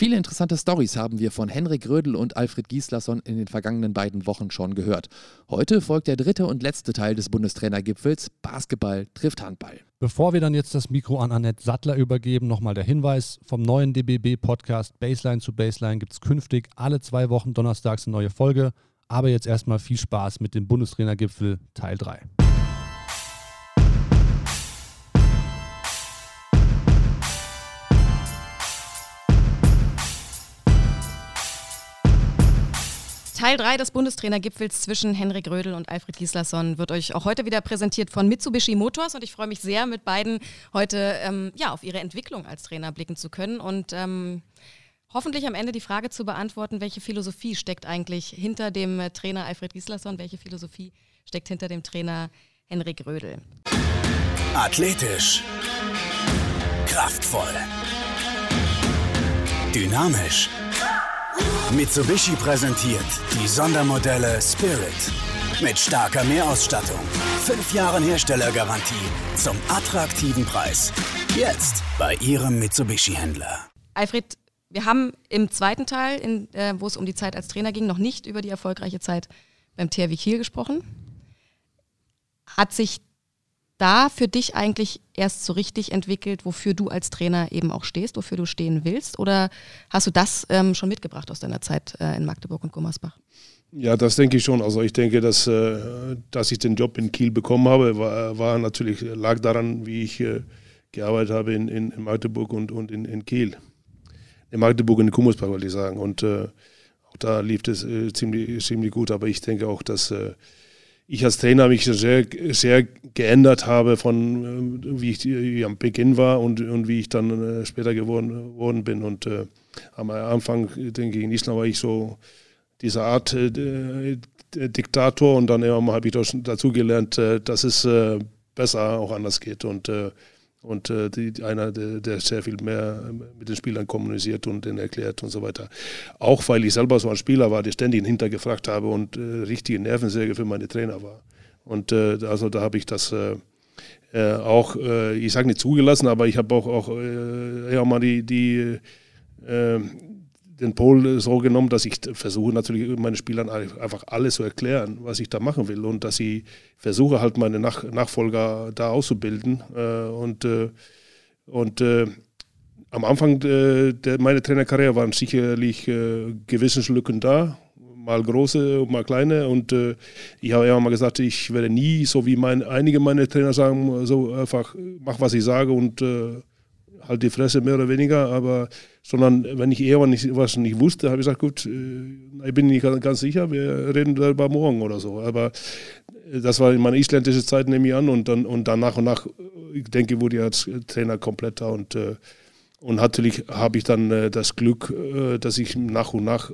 Viele interessante Stories haben wir von Henrik Rödel und Alfred Gislason in den vergangenen beiden Wochen schon gehört. Heute folgt der dritte und letzte Teil des Bundestrainergipfels. Basketball trifft Handball. Bevor wir dann jetzt das Mikro an Annette Sattler übergeben, nochmal der Hinweis: vom neuen DBB-Podcast Baseline zu Baseline gibt es künftig alle zwei Wochen donnerstags eine neue Folge. Aber jetzt erstmal viel Spaß mit dem Bundestrainergipfel Teil 3. Teil 3 des Bundestrainergipfels zwischen Henrik Rödel und Alfred Gislason wird euch auch heute wieder präsentiert von Mitsubishi Motors und ich freue mich sehr, mit beiden heute ähm, ja, auf ihre Entwicklung als Trainer blicken zu können und ähm, hoffentlich am Ende die Frage zu beantworten, welche Philosophie steckt eigentlich hinter dem äh, Trainer Alfred Gislason, welche Philosophie steckt hinter dem Trainer Henrik Rödel. Athletisch. Kraftvoll. Dynamisch Mitsubishi präsentiert die Sondermodelle Spirit mit starker Mehrausstattung, 5 Jahren Herstellergarantie zum attraktiven Preis. Jetzt bei Ihrem Mitsubishi-Händler. Alfred, wir haben im zweiten Teil, in, äh, wo es um die Zeit als Trainer ging, noch nicht über die erfolgreiche Zeit beim THW Kiel gesprochen. Hat sich da für dich eigentlich erst so richtig entwickelt, wofür du als Trainer eben auch stehst, wofür du stehen willst? Oder hast du das ähm, schon mitgebracht aus deiner Zeit äh, in Magdeburg und Gummersbach? Ja, das denke ich schon. Also ich denke, dass, äh, dass ich den Job in Kiel bekommen habe, war, war natürlich, lag daran, wie ich äh, gearbeitet habe in, in, Magdeburg und, und in, in Kiel. In Magdeburg und in Gummersbach, wollte ich sagen. Und äh, auch da lief es ziemlich, ziemlich gut. Aber ich denke auch, dass ich als Trainer mich sehr, sehr geändert habe von äh, wie ich wie am Beginn war und, und wie ich dann äh, später geworden, geworden bin. Und äh, am Anfang, denke ich, Island war ich so diese Art äh, Diktator und dann habe ich dazu gelernt, äh, dass es äh, besser auch anders geht. Und und äh, die, einer, der, der, sehr viel mehr mit den Spielern kommuniziert und denen erklärt und so weiter. Auch weil ich selber so ein Spieler war, der ständig hintergefragt habe und äh, richtige Nervensäge für meine Trainer war. Und äh, also da habe ich das äh, äh, auch, äh, ich sage nicht zugelassen, aber ich habe auch, auch ja, mal die, die den Pol so genommen, dass ich versuche natürlich meinen Spielern einfach alles zu erklären, was ich da machen will und dass ich versuche halt meine Nach Nachfolger da auszubilden äh, und äh, und äh, am Anfang äh, der, meiner Trainerkarriere waren sicherlich äh, Gewissenslücken da, mal große mal kleine und äh, ich habe ja mal gesagt, ich werde nie so wie mein, einige meiner Trainer sagen, so einfach mach was ich sage und halt die Fresse mehr oder weniger, aber sondern wenn ich eher was nicht wusste, habe ich gesagt, gut, äh, ich bin nicht ganz sicher, wir reden darüber morgen oder so. Aber äh, das war in meiner isländischen Zeit, nehme ich an, und dann, und dann nach und nach, ich denke, wurde ich als Trainer kompletter und, äh, und natürlich habe ich dann das Glück, dass ich nach und nach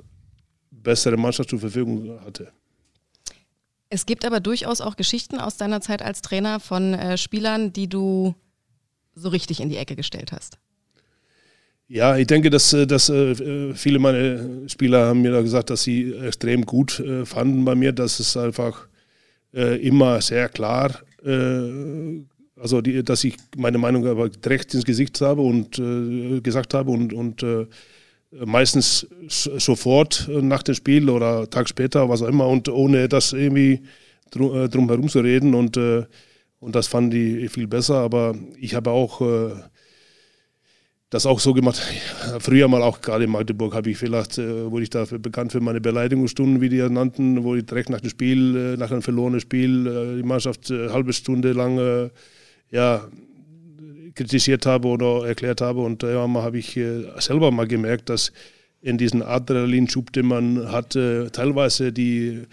bessere Mannschaft zur Verfügung hatte. Es gibt aber durchaus auch Geschichten aus deiner Zeit als Trainer von äh, Spielern, die du so richtig in die Ecke gestellt hast? Ja, ich denke, dass, äh, dass äh, viele meiner Spieler haben mir da gesagt, dass sie extrem gut äh, fanden bei mir, dass es einfach immer sehr klar, also die, dass ich meine Meinung aber direkt ins Gesicht habe und gesagt habe und, und meistens sofort nach dem Spiel oder Tag später, was auch immer, und ohne das irgendwie drum, drum herum zu reden und und das fanden die viel besser. Aber ich habe auch äh, das auch so gemacht. Früher mal auch gerade in Magdeburg habe ich vielleicht, äh, wurde ich dafür bekannt für meine Beleidigungsstunden, wie die das nannten, wo ich direkt nach dem Spiel, äh, nach einem verlorenen Spiel, äh, die Mannschaft eine äh, halbe Stunde lang ja, kritisiert habe oder erklärt habe. Und ja, mal habe ich selber mal gemerkt, dass in diesen Adrenalinschub, den man hatte, teilweise die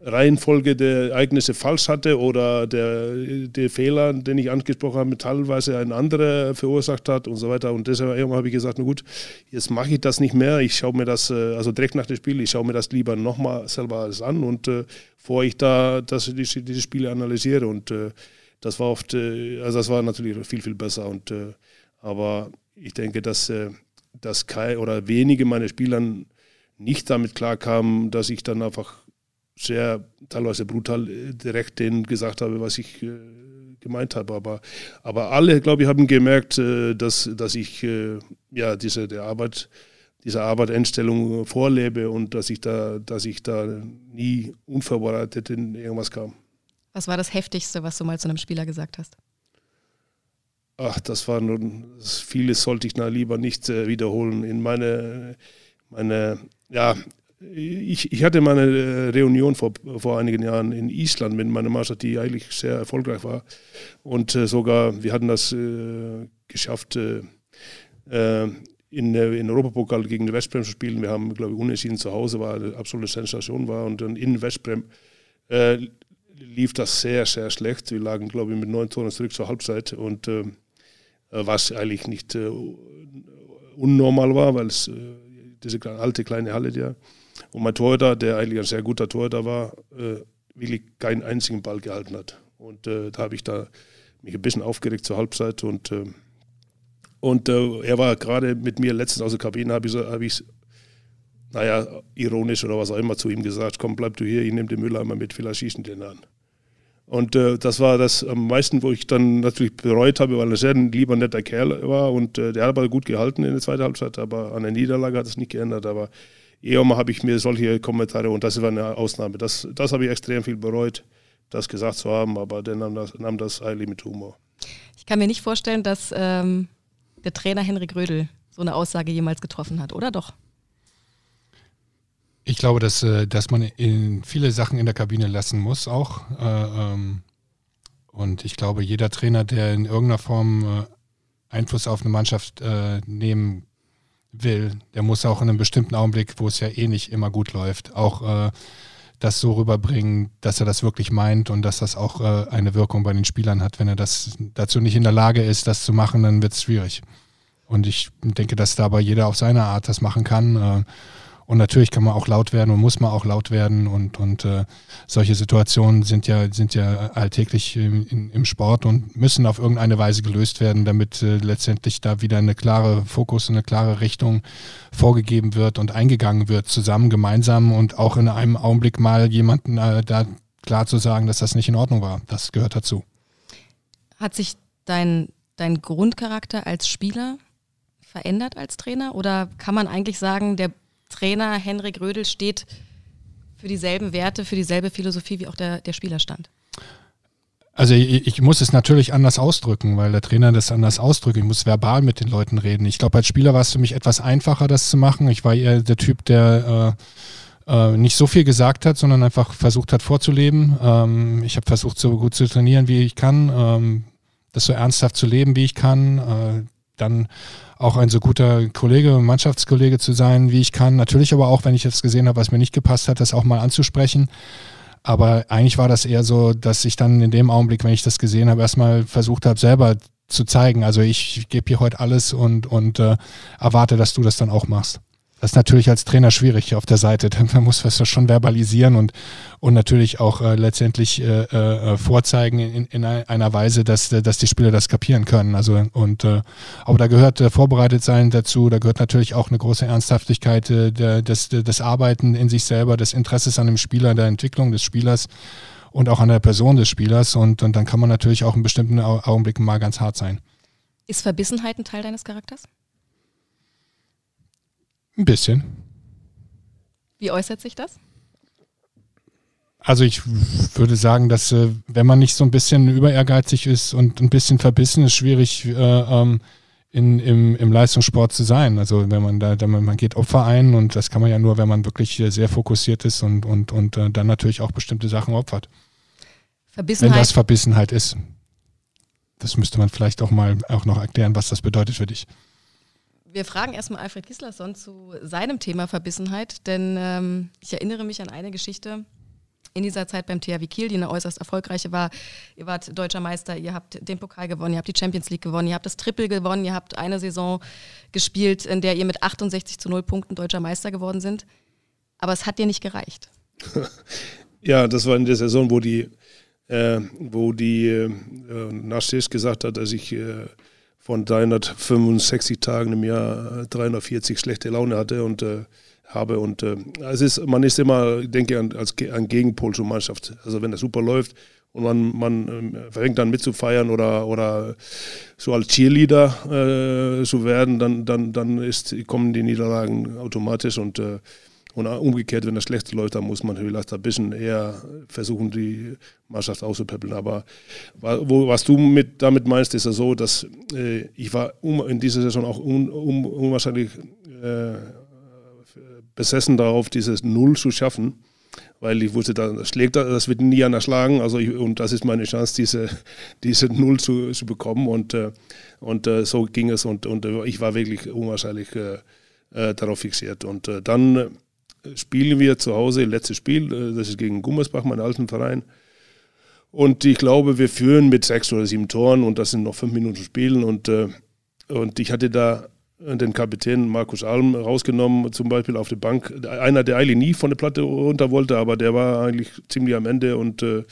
Reihenfolge der Ereignisse falsch hatte oder der, der Fehler, den ich angesprochen habe, teilweise ein anderer verursacht hat und so weiter. Und deshalb habe ich gesagt, na gut, jetzt mache ich das nicht mehr. Ich schaue mir das, äh, also direkt nach dem Spiel, ich schaue mir das lieber nochmal selber alles an und äh, bevor ich da das, diese, diese Spiele analysiere. Und äh, das war oft, also das war natürlich viel, viel besser. Und, aber ich denke, dass, dass Kai oder wenige meiner Spieler nicht damit klarkamen, dass ich dann einfach sehr teilweise brutal äh, direkt denen gesagt habe, was ich äh, gemeint habe. Aber, aber alle, glaube ich, haben gemerkt, äh, dass, dass ich ja diese die Arbeit, diese Arbeitseinstellung vorlebe und dass ich da, dass ich da nie unvorbereitet in irgendwas kam. Was war das Heftigste, was du mal zu einem Spieler gesagt hast? Ach, das war nun, vieles sollte ich na lieber nicht äh, wiederholen. In meine, meine, ja, ich, ich hatte meine äh, Reunion vor, vor einigen Jahren in Island mit meiner Mannschaft, die eigentlich sehr erfolgreich war. Und äh, sogar, wir hatten das äh, geschafft, äh, äh in, in Europapokal gegen Westbrem zu spielen. Wir haben, glaube ich, unentschieden zu Hause, war eine absolute Sensation war. Und dann in Westbrem äh, lief das sehr, sehr schlecht. Wir lagen, glaube ich, mit neun Toren zurück zur Halbzeit. Und was eigentlich nicht unnormal war, weil es diese alte kleine Halle, ja. Und mein Torhüter, der eigentlich ein sehr guter Torhüter war, äh, wirklich keinen einzigen Ball gehalten hat. Und äh, da habe ich da mich ein bisschen aufgeregt zur Halbzeit und äh, und er war gerade mit mir letztens aus der Kabine, habe ich, so, hab ich naja, ironisch oder was auch immer zu ihm gesagt, komm, bleib du hier, ich nehme den Mülleimer mit, vielleicht schießen den an. Und äh, das war das am meisten, wo ich dann natürlich bereut habe, weil er sehr ein lieber, netter Kerl war und äh, der hat aber gut gehalten in der zweiten Halbzeit, aber an der Niederlage hat es nicht geändert. Aber eher mal habe ich mir solche Kommentare und das war eine Ausnahme. Das, das habe ich extrem viel bereut, das gesagt zu haben, aber der nahm das, nahm das eigentlich mit Humor. Ich kann mir nicht vorstellen, dass ähm, der Trainer Henrik Rödel so eine Aussage jemals getroffen hat, oder doch? Ich glaube, dass, äh, dass man in viele Sachen in der Kabine lassen muss auch. Äh, ähm, und ich glaube, jeder Trainer, der in irgendeiner Form äh, Einfluss auf eine Mannschaft nehmen will, der muss auch in einem bestimmten Augenblick, wo es ja eh nicht immer gut läuft, auch das so rüberbringen, dass er das wirklich meint und dass das auch eine Wirkung bei den Spielern hat. Wenn er das dazu nicht in der Lage ist, das zu machen, dann wird es schwierig. Und ich denke, dass dabei jeder auf seine Art das machen kann. Und natürlich kann man auch laut werden und muss man auch laut werden. Und, und äh, solche Situationen sind ja, sind ja alltäglich im, im Sport und müssen auf irgendeine Weise gelöst werden, damit äh, letztendlich da wieder eine klare Fokus, eine klare Richtung vorgegeben wird und eingegangen wird, zusammen, gemeinsam und auch in einem Augenblick mal jemanden äh, da klar zu sagen, dass das nicht in Ordnung war. Das gehört dazu. Hat sich dein, dein Grundcharakter als Spieler verändert als Trainer? Oder kann man eigentlich sagen, der Trainer Henrik Rödel steht für dieselben Werte, für dieselbe Philosophie, wie auch der, der Spieler stand? Also ich, ich, muss es natürlich anders ausdrücken, weil der Trainer das anders ausdrückt. Ich muss verbal mit den Leuten reden. Ich glaube, als Spieler war es für mich etwas einfacher, das zu machen. Ich war eher der Typ, der äh, äh, nicht so viel gesagt hat, sondern einfach versucht hat vorzuleben. Ähm, ich habe versucht, so gut zu trainieren, wie ich kann, ähm, das so ernsthaft zu leben, wie ich kann. Äh, dann auch ein so guter Kollege, Mannschaftskollege zu sein, wie ich kann. Natürlich aber auch, wenn ich jetzt gesehen habe, was mir nicht gepasst hat, das auch mal anzusprechen. Aber eigentlich war das eher so, dass ich dann in dem Augenblick, wenn ich das gesehen habe, erstmal versucht habe, selber zu zeigen. Also ich gebe hier heute alles und, und äh, erwarte, dass du das dann auch machst. Das ist natürlich als Trainer schwierig auf der Seite. Man muss das schon verbalisieren und, und natürlich auch äh, letztendlich äh, äh, vorzeigen in, in einer Weise, dass, dass die Spieler das kapieren können. Also und äh, aber da gehört äh, vorbereitet sein dazu, da gehört natürlich auch eine große Ernsthaftigkeit äh, des, des Arbeiten in sich selber, des Interesses an dem Spieler, der Entwicklung des Spielers und auch an der Person des Spielers. Und, und dann kann man natürlich auch in bestimmten Augenblicken mal ganz hart sein. Ist Verbissenheit ein Teil deines Charakters? Ein bisschen. Wie äußert sich das? Also ich würde sagen, dass äh, wenn man nicht so ein bisschen über ehrgeizig ist und ein bisschen verbissen, ist schwierig äh, ähm, in, im, im Leistungssport zu sein. Also wenn man da, man geht Opfer ein und das kann man ja nur, wenn man wirklich sehr fokussiert ist und, und, und äh, dann natürlich auch bestimmte Sachen opfert. Verbissenheit. Wenn das Verbissenheit ist. Das müsste man vielleicht auch mal auch noch erklären, was das bedeutet für dich. Wir fragen erstmal Alfred Gislason zu seinem Thema Verbissenheit, denn ähm, ich erinnere mich an eine Geschichte in dieser Zeit beim THW Kiel, die eine äußerst erfolgreiche war. Ihr wart deutscher Meister, ihr habt den Pokal gewonnen, ihr habt die Champions League gewonnen, ihr habt das Triple gewonnen, ihr habt eine Saison gespielt, in der ihr mit 68 zu 0 Punkten deutscher Meister geworden sind. Aber es hat dir nicht gereicht. ja, das war in der Saison, wo die, äh, wo die äh, Nastis gesagt hat, dass ich äh, von 365 Tagen im Jahr 340 schlechte Laune hatte und äh, habe. Und äh, es ist, man ist immer, ich denke, an, als, ein Gegenpol zur Mannschaft. Also wenn das super läuft und man, man äh, fängt dann mitzufeiern oder, oder so als Cheerleader äh, zu werden, dann, dann, dann ist, kommen die Niederlagen automatisch und äh, und umgekehrt, wenn das schlecht läuft, dann muss man vielleicht ein bisschen eher versuchen, die Mannschaft auszupäppeln. Aber wo, was du mit, damit meinst, ist ja so, dass äh, ich war um, in dieser Saison auch un, um, unwahrscheinlich äh, besessen darauf, dieses Null zu schaffen weil ich wusste, das schlägt, das wird nie einer schlagen. Also ich, und das ist meine Chance, diese, diese Null zu, zu bekommen. Und, äh, und äh, so ging es. Und, und äh, ich war wirklich unwahrscheinlich darauf fixiert. Und dann spielen wir zu Hause, letztes Spiel, das ist gegen Gummersbach, meinen alten Verein. Und ich glaube, wir führen mit sechs oder sieben Toren und das sind noch fünf Minuten spielen. Und, und ich hatte da den Kapitän Markus Alm rausgenommen, zum Beispiel auf der Bank. Einer, der eigentlich nie von der Platte runter wollte, aber der war eigentlich ziemlich am Ende und, äh,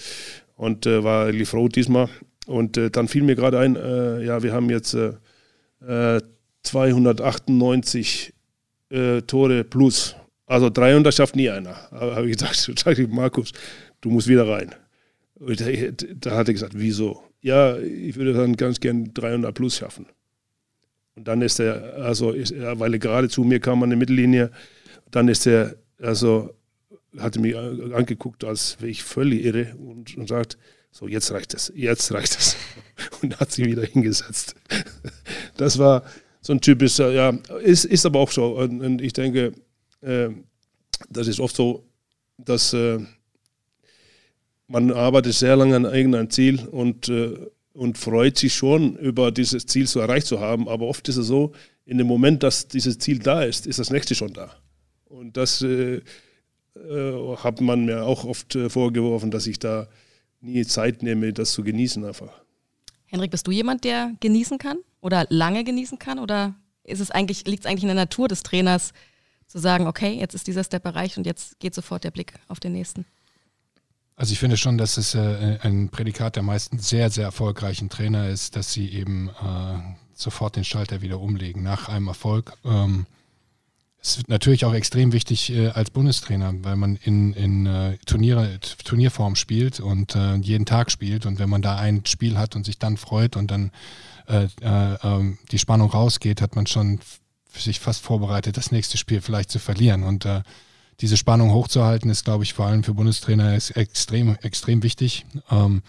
und äh, war eigentlich froh diesmal. Und äh, dann fiel mir gerade ein, äh, ja, wir haben jetzt 298 äh, äh, Tore plus. Also 300 schafft nie einer. Habe ich gesagt, sag ich, Markus, du musst wieder rein. Und da, hat er gesagt, wieso? Ja, ich würde dann ganz gern 300 plus schaffen. Und dann ist er, also, ist, weil er gerade zu mir kam an der Mittellinie, dann ist er, also, hatte mich angeguckt, als wäre ich völlig irre und, und sagt, so, jetzt reicht es, jetzt reicht es. Und hat sich wieder hingesetzt. Das war so ein typischer, ja, ist, ist aber auch so. Und, und ich denke, das ist oft so, dass äh, man arbeitet sehr lange an irgendeinem Ziel und äh, und freut sich schon über dieses Ziel zu erreicht zu haben. Aber oft ist es so, in dem Moment, dass dieses Ziel da ist, ist das nächste schon da. Und das äh, äh, hat man mir auch oft äh, vorgeworfen, dass ich da nie Zeit nehme, das zu genießen einfach. Henrik, bist du jemand, der genießen kann oder lange genießen kann? Oder ist es eigentlich, liegt es eigentlich in der Natur des Trainers, zu sagen, okay, jetzt ist dieser Step erreicht und jetzt geht sofort der Blick auf den nächsten? Also ich finde schon, dass es äh, ein Prädikat der meisten sehr, sehr erfolgreichen Trainer ist, dass sie eben äh, sofort den Schalter wieder umlegen nach einem Erfolg. Ähm, es ist natürlich auch extrem wichtig äh, als Bundestrainer, weil man in, in äh, Turniere, Turnierform spielt und äh, jeden Tag spielt. Und wenn man da ein Spiel hat und sich dann freut und dann äh, ähm, die Spannung rausgeht, hat man schon sich fast vorbereitet, das nächste Spiel vielleicht zu verlieren. Und diese Spannung hochzuhalten, ist, glaube ich, vor allem für Bundestrainer extrem, extrem wichtig. Ähm,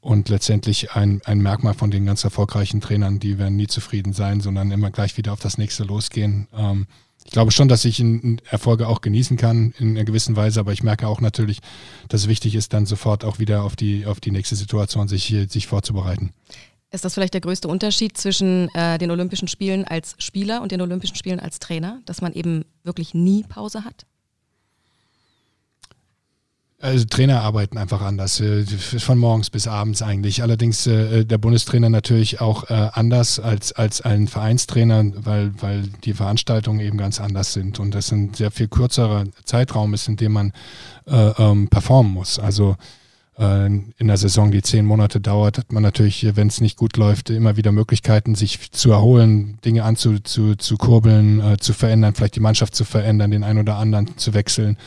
und letztendlich ein, ein Merkmal von den ganz erfolgreichen Trainern, die werden nie zufrieden sein, sondern immer gleich wieder auf das nächste losgehen. Ähm, ich glaube schon, dass ich Erfolge auch genießen kann in einer gewissen Weise, aber ich merke auch natürlich, dass es wichtig ist, dann sofort auch wieder auf die, auf die nächste Situation sich, sich vorzubereiten. Ist das vielleicht der größte Unterschied zwischen äh, den Olympischen Spielen als Spieler und den Olympischen Spielen als Trainer, dass man eben wirklich nie Pause hat? Also Trainer arbeiten einfach anders, äh, von morgens bis abends eigentlich. Allerdings äh, der Bundestrainer natürlich auch äh, anders als, als ein Vereinstrainer, weil, weil die Veranstaltungen eben ganz anders sind. Und das ein sehr viel kürzerer Zeitraum ist, in dem man äh, ähm, performen muss. Also äh, in der Saison, die zehn Monate dauert, hat man natürlich, wenn es nicht gut läuft, immer wieder Möglichkeiten, sich zu erholen, Dinge anzukurbeln, zu, kurbeln, äh, zu verändern, vielleicht die Mannschaft zu verändern, den einen oder anderen zu wechseln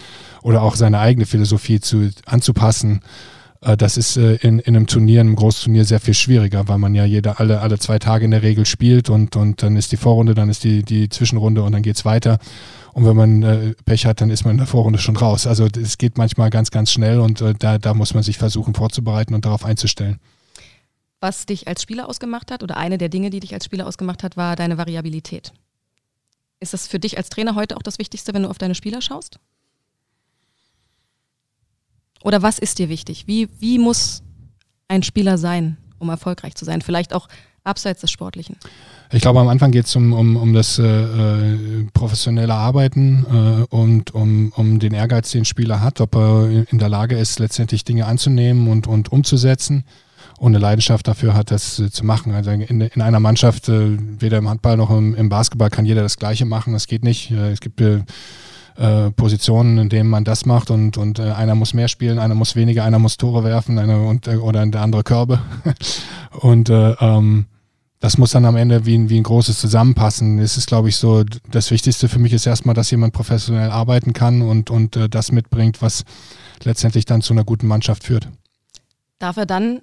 oder auch seine eigene Philosophie zu, anzupassen. Äh, das ist äh, in, in einem Turnier, einem Großturnier sehr viel schwieriger, weil man ja jede, alle, alle zwei Tage in der Regel spielt und, und dann ist die Vorrunde, dann ist die, die Zwischenrunde und dann geht es weiter. Und wenn man äh, Pech hat, dann ist man in der Vorrunde schon raus. Also es geht manchmal ganz, ganz schnell und äh, da, da muss man sich versuchen vorzubereiten und darauf einzustellen. Was dich als Spieler ausgemacht hat oder eine der Dinge, die dich als Spieler ausgemacht hat, war deine Variabilität. Ist das für dich als Trainer heute auch das Wichtigste, wenn du auf deine Spieler schaust? Oder was ist dir wichtig? Wie, wie muss ein Spieler sein, um erfolgreich zu sein? Vielleicht auch abseits des Sportlichen. Ich glaube, am Anfang geht es um, um, um das äh, äh, professionelle Arbeiten äh, und um, um den Ehrgeiz, den Spieler hat, ob er in der Lage ist, letztendlich Dinge anzunehmen und, und umzusetzen und eine Leidenschaft dafür hat, das äh, zu machen. Also in, in einer Mannschaft, äh, weder im Handball noch im, im, Basketball, kann jeder das Gleiche machen. Das geht nicht. Äh, es gibt Positionen, in denen man das macht und, und einer muss mehr spielen, einer muss weniger, einer muss Tore werfen einer und, oder der andere Körbe. und ähm, das muss dann am Ende wie ein, wie ein großes Zusammenpassen. Es ist, glaube ich, so, das Wichtigste für mich ist erstmal, dass jemand professionell arbeiten kann und, und äh, das mitbringt, was letztendlich dann zu einer guten Mannschaft führt. darf er dann,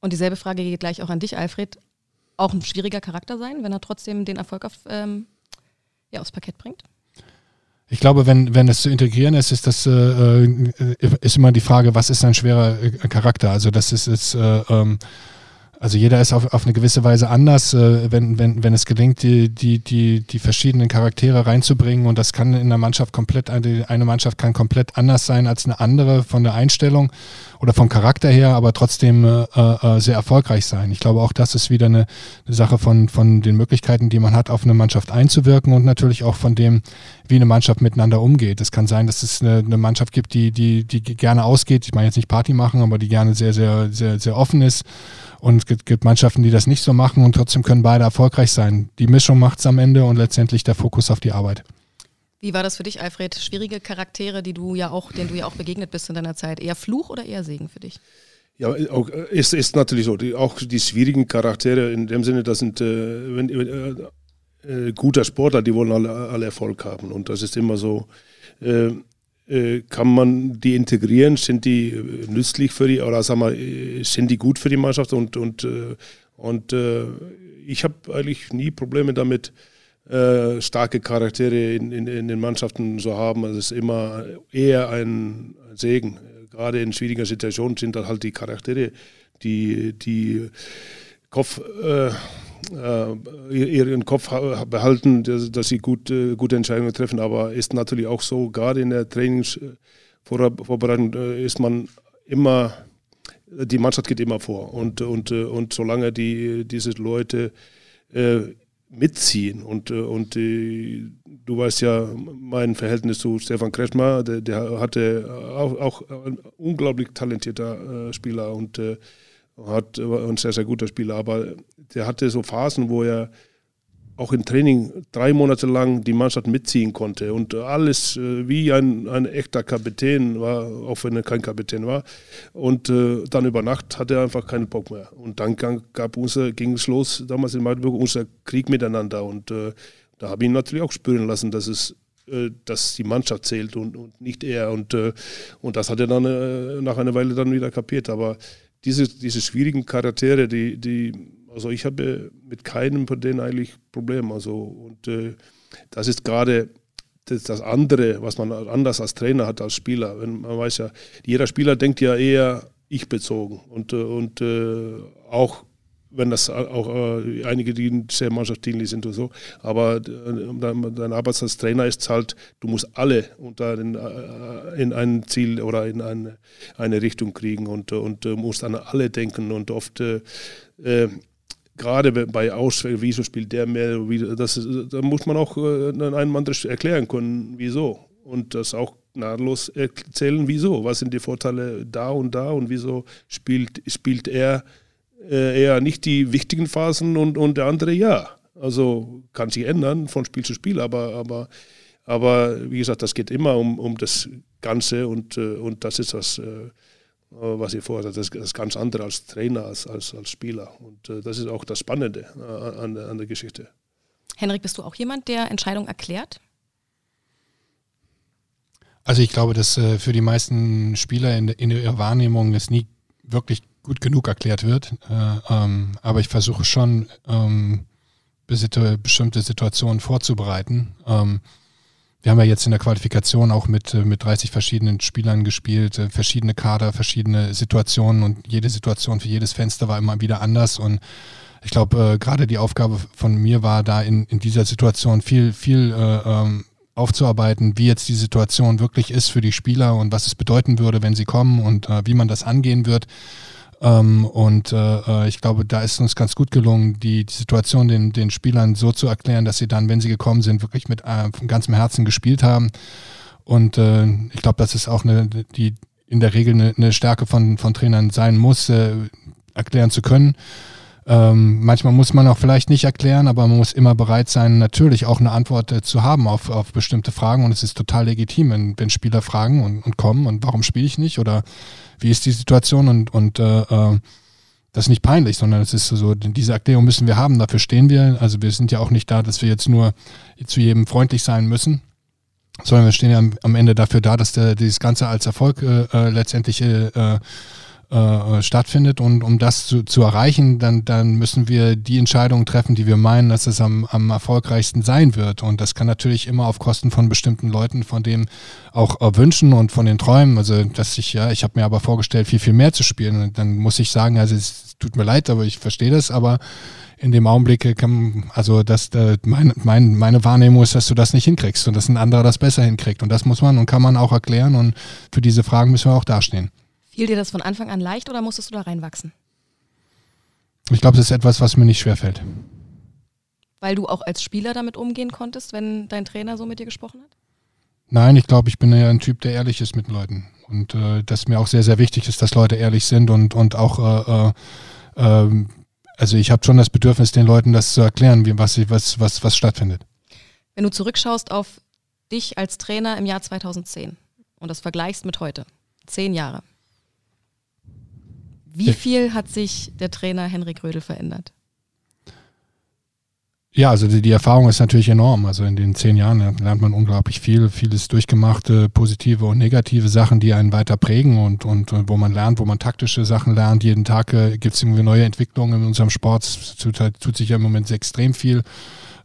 und dieselbe Frage geht gleich auch an dich, Alfred, auch ein schwieriger Charakter sein, wenn er trotzdem den Erfolg auf, ähm, ja, aufs Parkett bringt? Ich glaube, wenn, wenn es zu integrieren ist, ist das äh, äh ist immer die Frage, was ist ein schwerer äh, Charakter? Also das ist, ist äh, ähm, also jeder ist auf, auf eine gewisse Weise anders, äh, wenn, wenn, wenn es gelingt, die, die, die, die verschiedenen Charaktere reinzubringen und das kann in der Mannschaft komplett, eine, Mannschaft kann komplett anders sein als eine andere von der Einstellung oder vom Charakter her, aber trotzdem äh, äh, sehr erfolgreich sein. Ich glaube auch, das ist wieder eine, eine Sache von, von den Möglichkeiten, die man hat, auf eine Mannschaft einzuwirken und natürlich auch von dem, wie eine Mannschaft miteinander umgeht. Es kann sein, dass es eine, eine Mannschaft gibt, die, die, die gerne ausgeht. Ich meine jetzt nicht Party machen, aber die gerne sehr, sehr, sehr, sehr offen ist. Und es gibt, gibt Mannschaften, die das nicht so machen und trotzdem können beide erfolgreich sein. Die Mischung macht es am Ende und letztendlich der Fokus auf die Arbeit. Wie war das für dich, Alfred? Schwierige Charaktere, die du ja auch, denen du ja auch begegnet bist in deiner Zeit. Eher Fluch oder eher Segen für dich? Ja, auch, ist, ist natürlich so. Die, auch die schwierigen Charaktere in dem Sinne, das sind äh, wenn, äh, äh, guter Sportler, die wollen alle, alle Erfolg haben. Und das ist immer so. Äh, äh kann man die integrieren? Sind die äh, nützlich für die oder sag mal, sind die gut für die Mannschaft? Und, und, und ich habe eigentlich nie Probleme damit, äh, starke Charaktere in, in, in, den Mannschaften zu haben. Also es ist immer eher ein Segen. Gerade in schwieriger Situationen sind das halt die Charaktere, die, die Kopf, äh, äh, ihren Kopf behalten, dass, sie gut, äh, gute Entscheidungen treffen. Aber ist natürlich auch so, gerade in der Trainingsvorbereitung äh, ist man immer, die Mannschaft geht immer vor. Und, und, und solange die, diese Leute mitziehen. Und, äh, und äh, du weißt ja mein Verhältnis zu Stefan Kretschmer, der, der hatte auch, auch, ein unglaublich talentierter äh, Spieler und hat ein sehr, sehr guter Spieler, aber der hatte so Phasen, wo er auch im Training drei Monate lang die Mannschaft mitziehen konnte und alles äh, wie ein, ein echter Kapitän war, auch wenn er kein Kapitän war. Und äh, dann über Nacht hatte er einfach keinen Bock mehr. Und dann gab unser, ging es los, damals in Magdeburg, unser Krieg miteinander. Und äh, da habe ich ihn natürlich auch spüren lassen, dass es äh, dass die Mannschaft zählt und, und nicht er. Und, äh, und das hat er dann äh, nach einer Weile dann wieder kapiert. Aber diese, diese schwierigen Charaktere, die, die also ich habe mit keinem von denen eigentlich Probleme. Also, und äh, das ist gerade das, das, andere, was man anders als Trainer hat als Spieler. Wenn, man weiß ja, jeder Spieler denkt ja eher ich bezogen. Und, äh, und äh, auch wenn das auch äh, einige, die sehr mannschaftsdienlich sind und so. Aber äh, dein, dein Arbeit als Trainer ist halt, du musst alle unter den, äh, in ein Ziel oder in eine, eine Richtung kriegen und, und musst an alle denken. Und oft gerade bei Ausfällen, wieso spielt der mehr, wie, das ist, da muss man auch äh, einem anderen erklären können, wieso. Und das auch nahtlos erzählen, wieso. Was sind die Vorteile da und da und wieso spielt, spielt er äh, eher nicht die wichtigen Phasen und, und der andere ja. Also kann sich ändern von Spiel zu Spiel, aber, aber, aber wie gesagt, das geht immer um, um das Ganze und, äh, und das ist das. Äh, was ihr vorhat, das ist ganz andere als Trainer, als, als, als Spieler. Und äh, das ist auch das Spannende an, an der Geschichte. Henrik, bist du auch jemand, der Entscheidungen erklärt? Also ich glaube, dass für die meisten Spieler in, in ihrer Wahrnehmung es nie wirklich gut genug erklärt wird. Äh, ähm, aber ich versuche schon, ähm, bestimmte Situationen vorzubereiten. Ähm, wir haben ja jetzt in der Qualifikation auch mit, äh, mit 30 verschiedenen Spielern gespielt, äh, verschiedene Kader, verschiedene Situationen und jede Situation für jedes Fenster war immer wieder anders und ich glaube, äh, gerade die Aufgabe von mir war da in, in dieser Situation viel, viel äh, ähm, aufzuarbeiten, wie jetzt die Situation wirklich ist für die Spieler und was es bedeuten würde, wenn sie kommen und äh, wie man das angehen wird. Ähm, und äh, äh, ich glaube, da ist uns ganz gut gelungen, die, die Situation den, den Spielern so zu erklären, dass sie dann, wenn sie gekommen sind, wirklich mit äh, von ganzem Herzen gespielt haben. Und äh, ich glaube, das ist auch eine, die in der Regel eine, eine Stärke von, von Trainern sein muss, äh, erklären zu können. Ähm, manchmal muss man auch vielleicht nicht erklären, aber man muss immer bereit sein, natürlich auch eine Antwort äh, zu haben auf, auf bestimmte Fragen. Und es ist total legitim, wenn, wenn Spieler fragen und, und kommen und warum spiele ich nicht oder wie ist die Situation und, und äh, äh, das ist nicht peinlich, sondern es ist so, diese Erklärung müssen wir haben, dafür stehen wir. Also wir sind ja auch nicht da, dass wir jetzt nur zu jedem freundlich sein müssen, sondern wir stehen ja am, am Ende dafür da, dass der, dieses Ganze als Erfolg äh, äh letztendlich äh, stattfindet. Und um das zu, zu erreichen, dann, dann müssen wir die Entscheidungen treffen, die wir meinen, dass es am, am erfolgreichsten sein wird. Und das kann natürlich immer auf Kosten von bestimmten Leuten, von dem auch äh, wünschen und von den Träumen. Also, dass ich, ja, ich habe mir aber vorgestellt, viel, viel mehr zu spielen. Und dann muss ich sagen, also es tut mir leid, aber ich verstehe das, aber in dem Augenblick kann, also dass äh, mein, mein, meine Wahrnehmung ist, dass du das nicht hinkriegst und dass ein anderer das besser hinkriegt. Und das muss man und kann man auch erklären und für diese Fragen müssen wir auch dastehen. Fiel dir das von Anfang an leicht oder musstest du da reinwachsen? Ich glaube, das ist etwas, was mir nicht schwerfällt. Weil du auch als Spieler damit umgehen konntest, wenn dein Trainer so mit dir gesprochen hat? Nein, ich glaube, ich bin ja ein Typ, der ehrlich ist mit Leuten. Und äh, dass mir auch sehr, sehr wichtig ist, dass Leute ehrlich sind und, und auch, äh, äh, also ich habe schon das Bedürfnis, den Leuten das zu erklären, wie, was, was, was, was stattfindet. Wenn du zurückschaust auf dich als Trainer im Jahr 2010 und das vergleichst mit heute, zehn Jahre, wie viel hat sich der Trainer Henrik Rödel verändert? Ja, also die, die, Erfahrung ist natürlich enorm. Also in den zehn Jahren lernt man unglaublich viel, vieles durchgemachte, positive und negative Sachen, die einen weiter prägen und, und, und wo man lernt, wo man taktische Sachen lernt. Jeden Tag äh, gibt es irgendwie neue Entwicklungen in unserem Sport. Es tut, tut sich ja im Moment extrem viel.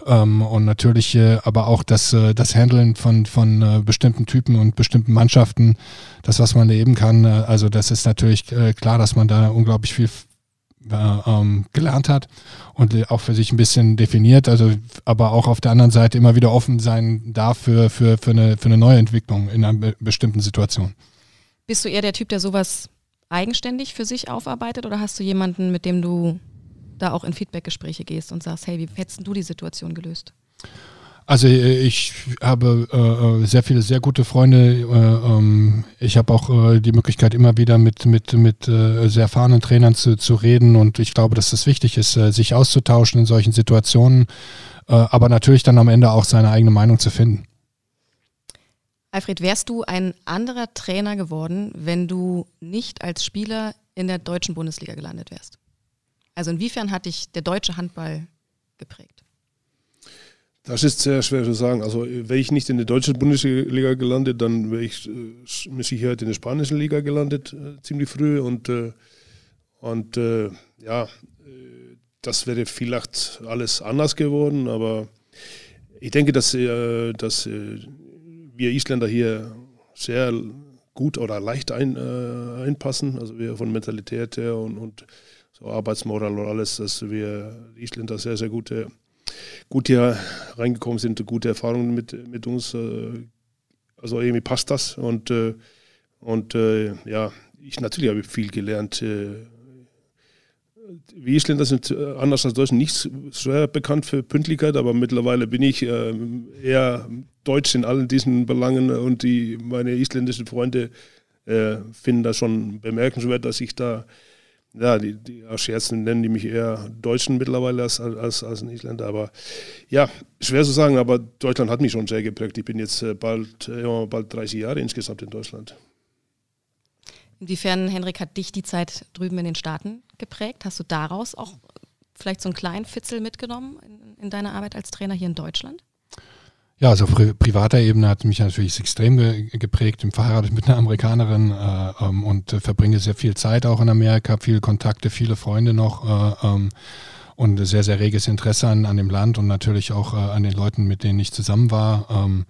Ähm, und natürlich äh, aber auch das, äh, das Handeln von, von äh, bestimmten Typen und bestimmten Mannschaften, das, was man erleben kann. Äh, also das ist natürlich äh, klar, dass man da unglaublich viel äh, ähm, gelernt hat und auch für sich ein bisschen definiert, also aber auch auf der anderen Seite immer wieder offen sein darf für, für, für, eine, für eine neue Entwicklung in einer bestimmten Situation. Bist du eher der Typ, der sowas eigenständig für sich aufarbeitet oder hast du jemanden, mit dem du da auch in Feedbackgespräche gehst und sagst, hey, wie hättest du die Situation gelöst? Also äh, ich habe äh, äh, sehr viele sehr gute Freunde. Äh, ähm, ich habe auch äh, die Möglichkeit, immer wieder mit, mit, mit äh, sehr erfahrenen Trainern zu, zu reden. Und ich glaube, dass das wichtig ist, sich auszutauschen in solchen Situationen, aber natürlich dann am Ende auch seine eigene Meinung zu finden. Alfred, wärst du ein anderer Trainer geworden, wenn du nicht als Spieler in der deutschen Bundesliga gelandet wärst? Also inwiefern hat dich der deutsche Handball geprägt? Das ist sehr schwer zu sagen. Also wäre ich nicht in der deutschen Bundesliga gelandet, dann wäre ich äh, mit Sicherheit in der spanischen Liga gelandet, äh, ziemlich früh. Und, äh, und äh, ja, äh, das wäre vielleicht alles anders geworden. Aber ich denke, dass, äh, dass wir Isländer hier sehr gut oder leicht ein, einpassen. Also wir von Mentalität her und, und so Arbeitsmoral und alles, dass wir Isländer sehr, sehr gute, gut hier reingekommen sind, gute Erfahrungen mit, mit uns. Äh, also irgendwie passt das und, äh, und äh, ja, ich natürlich habe viel gelernt. Wir Isländer sind anders als Deutschen nicht sehr bekannt für Pünktlichkeit, aber mittlerweile bin ich eher deutsch in allen diesen Belangen und die, meine isländischen Freunde finden das schon bemerkenswert, dass ich da ja, die, die Scherzen nennen die mich eher Deutschen mittlerweile als, als, als ein Isländer. Aber ja, schwer zu sagen, aber Deutschland hat mich schon sehr geprägt. Ich bin jetzt äh, bald, ja, bald 30 Jahre insgesamt in Deutschland. Inwiefern, Henrik, hat dich die Zeit drüben in den Staaten geprägt? Hast du daraus auch vielleicht so einen kleinen Fitzel mitgenommen in, in deiner Arbeit als Trainer hier in Deutschland? Ja, also auf privater Ebene hat mich natürlich extrem ge geprägt. Bin verheiratet mit einer Amerikanerin äh, ähm, und äh, verbringe sehr viel Zeit auch in Amerika, viele Kontakte, viele Freunde noch äh, ähm, und sehr, sehr reges Interesse an, an dem Land und natürlich auch äh, an den Leuten, mit denen ich zusammen war. Ähm,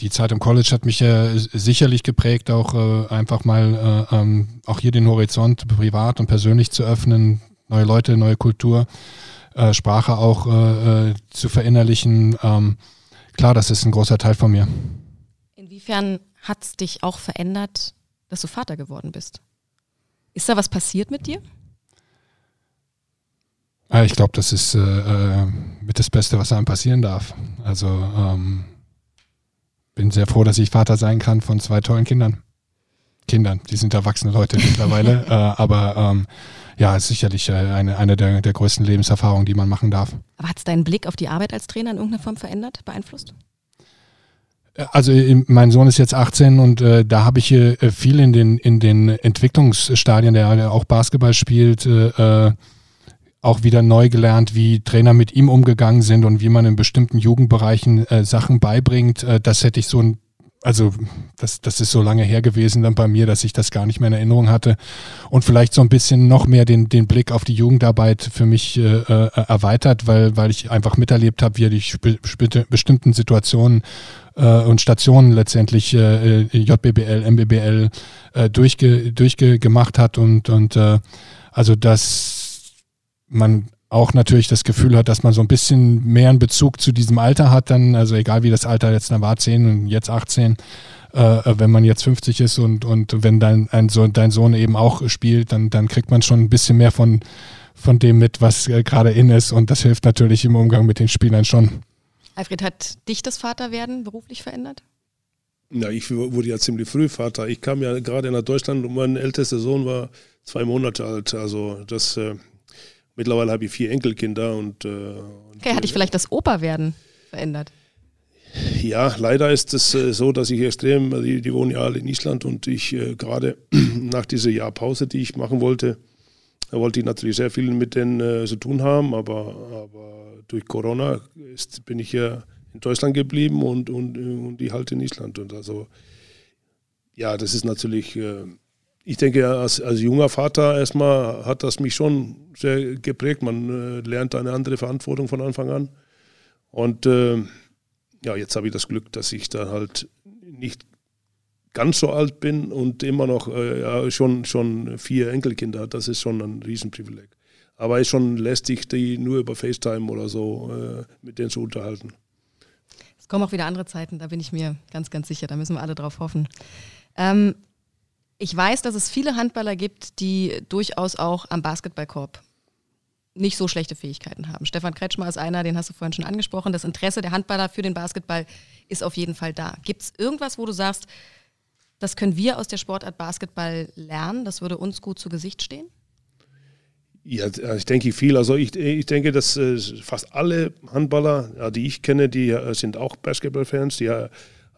die Zeit im College hat mich sicherlich geprägt, auch äh, einfach mal äh, ähm, auch hier den Horizont privat und persönlich zu öffnen, neue Leute, neue Kultur, Sprache auch zu verinnerlichen ähm, klar, das ist ein großer Teil von mir. Inwiefern hat es dich auch verändert, dass du Vater geworden bist? Ist da was passiert mit dir? Ich glaube, das ist äh, äh, mit das Beste, was einem passieren darf. Also ähm, bin sehr froh, dass ich Vater sein kann von zwei tollen Kindern. Kindern, die sind erwachsene Leute mittlerweile, äh, aber ähm, ja, ist sicherlich äh, eine, eine der, der größten Lebenserfahrungen, die man machen darf. Aber hat es deinen Blick auf die Arbeit als Trainer in irgendeiner Form verändert, beeinflusst? Äh, also mein Sohn ist jetzt 18 und äh, da habe ich äh, viel in den, in den Entwicklungsstadien, der auch Basketball spielt, äh, äh, auch wieder neu gelernt, wie Trainer mit ihm umgegangen sind und wie man in bestimmten Jugendbereichen Sachen beibringt. das hätte ich so also das, das ist so lange her gewesen dann bei mir, dass ich das gar nicht mehr in Erinnerung hatte. Und vielleicht so ein bisschen noch mehr den, den Blick auf die Jugendarbeit für mich äh, äh erweitert, weil, weil ich einfach miterlebt habe, wie er die bestimmten Situationen äh, und Stationen letztendlich äh, äh JBBL, MBBL äh, durchge, durchgemacht hat. Und, und äh, also dass man auch natürlich das Gefühl hat, dass man so ein bisschen mehr einen Bezug zu diesem Alter hat, dann, also egal wie das Alter jetzt war, 10 und jetzt 18, äh, wenn man jetzt 50 ist und, und wenn dein, ein so, dein Sohn eben auch spielt, dann, dann kriegt man schon ein bisschen mehr von, von dem mit, was äh, gerade in ist und das hilft natürlich im Umgang mit den Spielern schon. Alfred, hat dich das Vaterwerden beruflich verändert? Ja, ich wurde ja ziemlich früh Vater. Ich kam ja gerade nach Deutschland und mein ältester Sohn war zwei Monate alt. Also das äh, Mittlerweile habe ich vier Enkelkinder und. Äh, okay, hat dich vielleicht das Opa-Werden verändert? Ja, leider ist es äh, so, dass ich extrem, die, die, wohnen ja alle in Island und ich äh, gerade nach dieser Jahrpause, die ich machen wollte, wollte ich natürlich sehr viel mit denen äh, zu tun haben, aber, aber durch Corona ist, bin ich ja in Deutschland geblieben und, und, und die halt in Island. Und also, ja, das ist natürlich äh, ich denke, als, als, junger Vater erstmal hat das mich schon sehr geprägt. Man äh, lernt eine andere Verantwortung von Anfang an. Und äh, ja, jetzt habe ich das Glück, dass ich da halt nicht ganz so alt bin und immer noch äh, ja, schon, schon vier Enkelkinder. Das ist schon ein Riesenprivileg. Aber es ist schon lästig, die nur über FaceTime oder so äh, mit denen zu unterhalten. Es kommen auch wieder andere Zeiten, da bin ich mir ganz, ganz sicher. Da müssen wir alle drauf hoffen. Ähm, ich weiß, dass es viele Handballer gibt, die durchaus auch am Basketballkorb nicht so schlechte Fähigkeiten haben. Stefan Kretschmer ist einer, den hast du vorhin schon angesprochen. Das Interesse der Handballer für den Basketball ist auf jeden Fall da. Gibt es irgendwas, wo du sagst, das können wir aus der Sportart Basketball lernen, das würde uns gut zu Gesicht stehen? Ja, ich denke viel. Also ich, ich denke, dass äh, fast alle Handballer, die ich kenne, die äh, sind auch Basketballfans. Die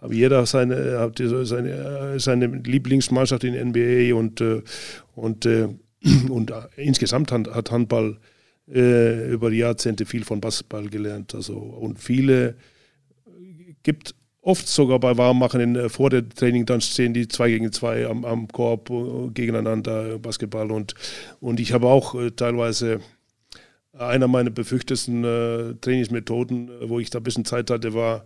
aber jeder seine, hat seine, seine Lieblingsmannschaft in NBA und, äh, und, äh, und insgesamt hat Handball äh, über die Jahrzehnte viel von Basketball gelernt. Also, und viele gibt oft sogar bei Warmmachen vor der Training dann stehen die zwei gegen zwei am, am Korb gegeneinander Basketball und, und ich habe auch teilweise einer meiner befürchtesten äh, Trainingsmethoden, wo ich da ein bisschen Zeit hatte, war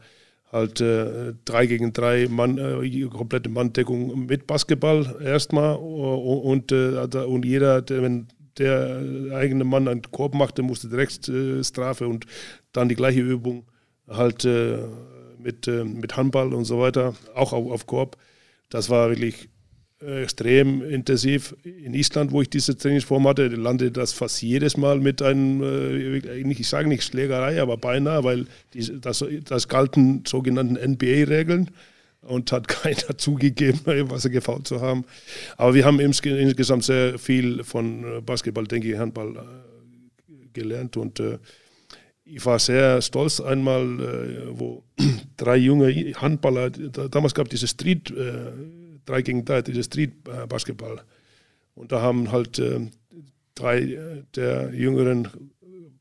halt äh, drei gegen drei Mann, äh, komplette Manndeckung mit Basketball erstmal und, äh, und jeder, der, wenn der eigene Mann einen Korb machte, musste direkt äh, Strafe und dann die gleiche Übung halt äh, mit, äh, mit Handball und so weiter, auch auf, auf Korb. Das war wirklich extrem intensiv. In Island, wo ich diese Trainingsform hatte, landete das fast jedes Mal mit einem, äh, ich sage nicht Schlägerei, aber beinahe, weil das, das galten sogenannten NBA-Regeln und hat keiner zugegeben, was er gefault zu haben. Aber wir haben insgesamt sehr viel von äh, Basketball, denke ich, Handball äh, gelernt und ich war sehr stolz einmal, wo drei junge Handballer, damals gab es diese Street- 3 gegen 3, dieses Street-Basketball. Und da haben halt äh, drei äh, der jüngeren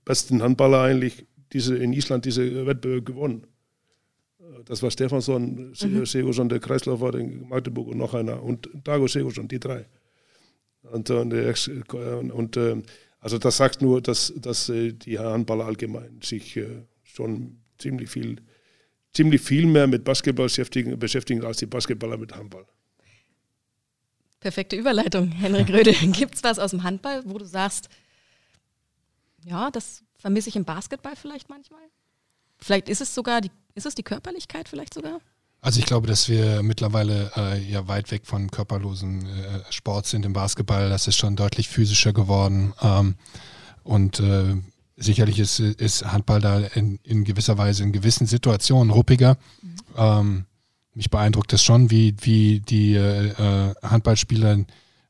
besten Handballer eigentlich diese, in Island diese Wettbewerb gewonnen. Das war Stefansson, mhm. Segursson, der Kreisläufer in Magdeburg und noch einer. Und Dago Segursson, die drei. Und, und, und also das sagt nur, dass, dass äh, die Handballer allgemein sich äh, schon ziemlich viel, ziemlich viel mehr mit Basketball beschäftigen, beschäftigen als die Basketballer mit Handball. Perfekte Überleitung, Henrik Röde. Gibt es was aus dem Handball, wo du sagst, ja, das vermisse ich im Basketball vielleicht manchmal? Vielleicht ist es sogar die, ist es die Körperlichkeit vielleicht sogar? Also ich glaube, dass wir mittlerweile äh, ja weit weg von körperlosen äh, Sport sind im Basketball. Das ist schon deutlich physischer geworden. Ähm, und äh, sicherlich ist, ist Handball da in, in, gewisser Weise in gewissen Situationen ruppiger. Mhm. Ähm, mich beeindruckt es schon, wie, wie die äh, Handballspieler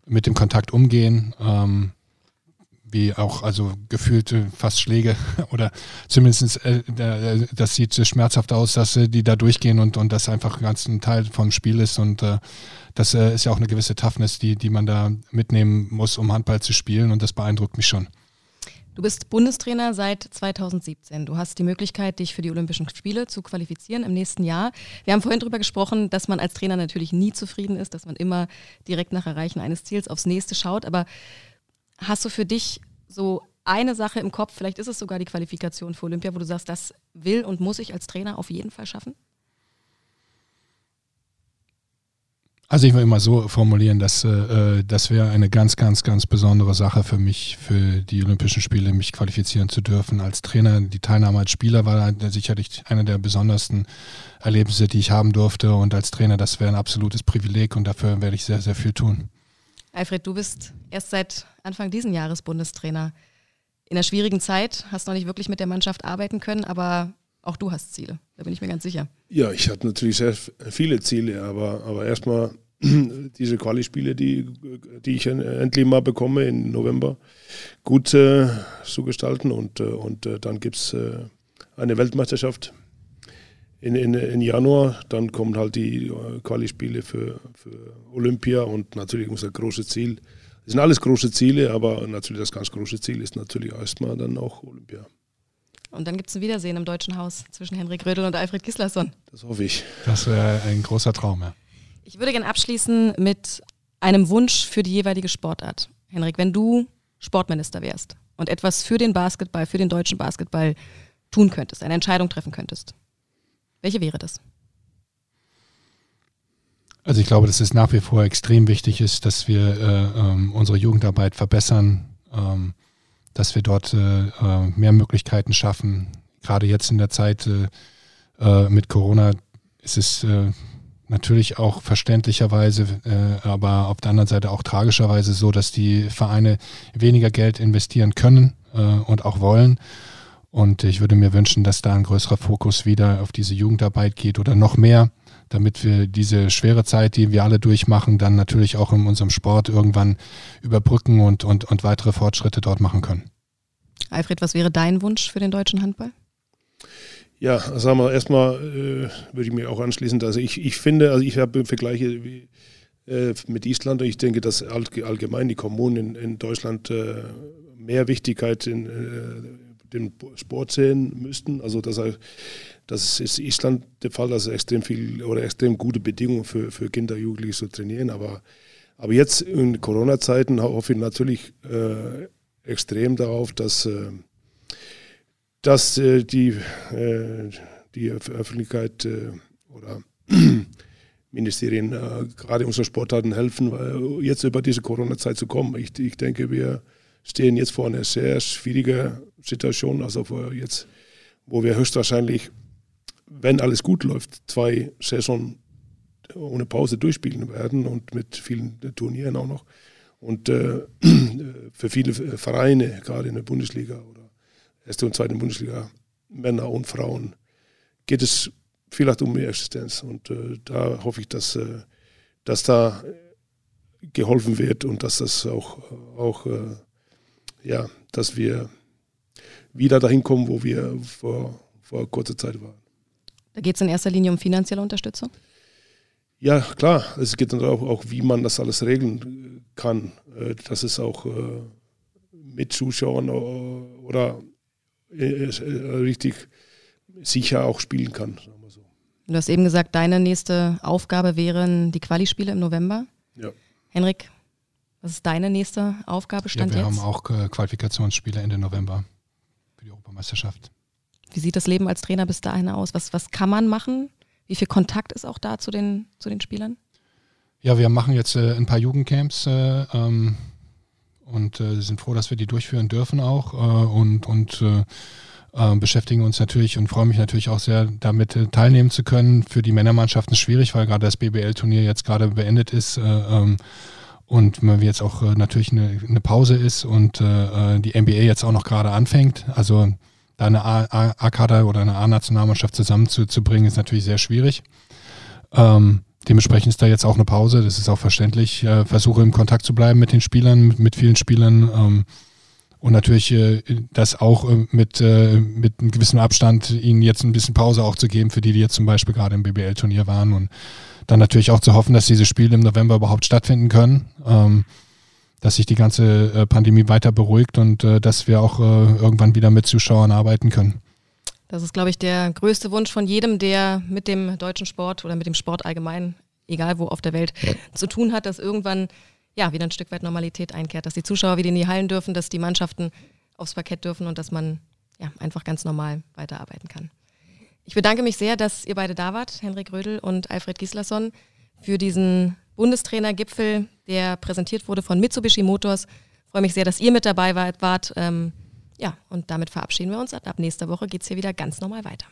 mit dem Kontakt umgehen. Ähm, wie auch, also gefühlte fast Schläge oder zumindest, äh, das sieht schmerzhaft aus, dass äh, die da durchgehen und, und das einfach ganz ein Teil vom Spiel ist und äh, das äh, ist ja auch eine gewisse Toughness, die, die man da mitnehmen muss, um Handball zu spielen und das beeindruckt mich schon. Du bist Bundestrainer seit 2017. Du hast die Möglichkeit, dich für die Olympischen Spiele zu qualifizieren im nächsten Jahr. Wir haben vorhin darüber gesprochen, dass man als Trainer natürlich nie zufrieden ist, dass man immer direkt nach Erreichen eines Ziels aufs nächste schaut. Aber hast du für dich so eine Sache im Kopf, vielleicht ist es sogar die Qualifikation für Olympia, wo du sagst, das will und muss ich als Trainer auf jeden Fall schaffen? Also ich will immer so formulieren, dass äh, das wäre eine ganz, ganz, ganz besondere Sache für mich, für die Olympischen Spiele, mich qualifizieren zu dürfen als Trainer. Die Teilnahme als Spieler war sicherlich eine der besondersten Erlebnisse, die ich haben durfte. Und als Trainer, das wäre ein absolutes Privileg und dafür werde ich sehr, sehr viel tun. Alfred, du bist erst seit Anfang diesen Jahres Bundestrainer. In einer schwierigen Zeit, hast noch nicht wirklich mit der Mannschaft arbeiten können, aber auch du hast Ziele, da bin ich mir ganz sicher. Ja, ich hatte natürlich sehr viele Ziele, aber, aber erstmal diese Quali-Spiele, die, die ich endlich mal bekomme im November, gut äh, zu gestalten. Und, äh, und äh, dann gibt es äh, eine Weltmeisterschaft in, in, in Januar. Dann kommen halt die äh, Quali-Spiele für, für Olympia und natürlich unser großes Ziel. Das sind alles große Ziele, aber natürlich das ganz große Ziel ist natürlich erstmal dann auch Olympia. Und dann gibt es ein Wiedersehen im Deutschen Haus zwischen Henrik Rödel und Alfred Gislason. Das hoffe ich. Das wäre ein großer Traum, ja. Ich würde gerne abschließen mit einem Wunsch für die jeweilige Sportart. Henrik, wenn du Sportminister wärst und etwas für den Basketball, für den deutschen Basketball tun könntest, eine Entscheidung treffen könntest, welche wäre das? Also ich glaube, dass es nach wie vor extrem wichtig ist, dass wir äh, ähm, unsere Jugendarbeit verbessern, ähm, dass wir dort äh, äh, mehr Möglichkeiten schaffen. Gerade jetzt in der Zeit äh, äh mit Corona ist es äh, natürlich auch verständlicherweise, äh, aber auf der anderen Seite auch tragischerweise so, dass die Vereine weniger Geld investieren können und auch wollen. Und ich würde mir wünschen, dass da ein größerer Fokus wieder auf diese Jugendarbeit geht oder noch mehr damit wir diese schwere Zeit, die wir alle durchmachen, dann natürlich auch in unserem Sport irgendwann überbrücken und, und, und weitere Fortschritte dort machen können. Alfred, was wäre dein Wunsch für den deutschen Handball? Ja, sagen wir erstmal äh, würde ich mir auch anschließen, dass ich, ich finde, also ich habe Vergleiche wie, äh, mit Island und ich denke, dass allgemein die Kommunen in, in Deutschland äh, mehr Wichtigkeit in äh, dem Sport sehen müssten. Also dass das ist Island der Fall, dass es extrem viel oder extrem gute Bedingungen für, für Kinder, Jugendliche zu trainieren. Aber, aber jetzt in Corona-Zeiten hoffe ich natürlich äh, extrem darauf, dass, äh, dass äh, die, äh, die Öffentlichkeit äh, oder Ministerien äh, gerade unseren Sportarten helfen, jetzt über diese Corona-Zeit zu kommen. Ich, ich denke, wir stehen jetzt vor einer sehr schwierigen Situation, also jetzt, wo wir höchstwahrscheinlich wenn alles gut läuft, zwei Saison ohne Pause durchspielen werden und mit vielen Turnieren auch noch. Und äh, für viele Vereine, gerade in der Bundesliga oder erste und zweite Bundesliga, Männer und Frauen, geht es vielleicht um mehr Existenz. Und äh, da hoffe ich, dass, äh, dass da geholfen wird und dass das auch, auch äh, ja, dass wir wieder dahin kommen, wo wir vor, vor kurzer Zeit waren. Da geht es in erster Linie um finanzielle Unterstützung? Ja, klar. Es geht dann auch, auch wie man das alles regeln kann. Äh, dass es auch äh, mit Zuschauern äh, oder richtig sicher auch spielen kann. Sagen wir so. Du hast eben gesagt, deine nächste Aufgabe wären die Quali-Spiele im November. Ja. Henrik, was ist deine nächste Aufgabe? Stand ja, wir jetzt? haben auch Qualifikationsspiele Ende November für die Europameisterschaft. Wie sieht das Leben als Trainer bis dahin aus? Was, was kann man machen? Wie viel Kontakt ist auch da zu den, zu den Spielern? Ja, wir machen jetzt äh, ein paar Jugendcamps äh, ähm, und äh, sind froh, dass wir die durchführen dürfen auch äh, und, und äh, äh, beschäftigen uns natürlich und freuen mich natürlich auch sehr, damit teilnehmen zu können. Für die Männermannschaften schwierig, weil gerade das BBL-Turnier jetzt gerade beendet ist. Ähm, und wir jetzt auch natürlich eine, eine, Pause ist und die NBA jetzt auch noch gerade anfängt. Also da eine A-Kader oder eine A-Nationalmannschaft zusammenzubringen, ist natürlich sehr schwierig. Ähm, dementsprechend ist da jetzt auch eine Pause, das ist auch verständlich. Äh, versuche im Kontakt zu bleiben mit den Spielern, mit, mit vielen Spielern ähm, und natürlich äh, das auch äh, mit, äh, mit einem gewissen Abstand ihnen jetzt ein bisschen Pause auch zu geben, für die, die jetzt zum Beispiel gerade im BBL-Turnier waren und dann natürlich auch zu hoffen, dass diese Spiele im November überhaupt stattfinden können. Ähm, dass sich die ganze äh, Pandemie weiter beruhigt und äh, dass wir auch äh, irgendwann wieder mit Zuschauern arbeiten können. Das ist, glaube ich, der größte Wunsch von jedem, der mit dem deutschen Sport oder mit dem Sport allgemein, egal wo auf der Welt, ja. zu tun hat, dass irgendwann ja wieder ein Stück weit Normalität einkehrt, dass die Zuschauer wieder in die Hallen dürfen, dass die Mannschaften aufs Parkett dürfen und dass man ja, einfach ganz normal weiterarbeiten kann. Ich bedanke mich sehr, dass ihr beide da wart, Henrik Rödel und Alfred Gislason, für diesen Bundestrainergipfel, der präsentiert wurde von Mitsubishi Motors. Freue mich sehr, dass ihr mit dabei wart. wart. Ähm, ja, und damit verabschieden wir uns. Ab nächster Woche geht es hier wieder ganz normal weiter.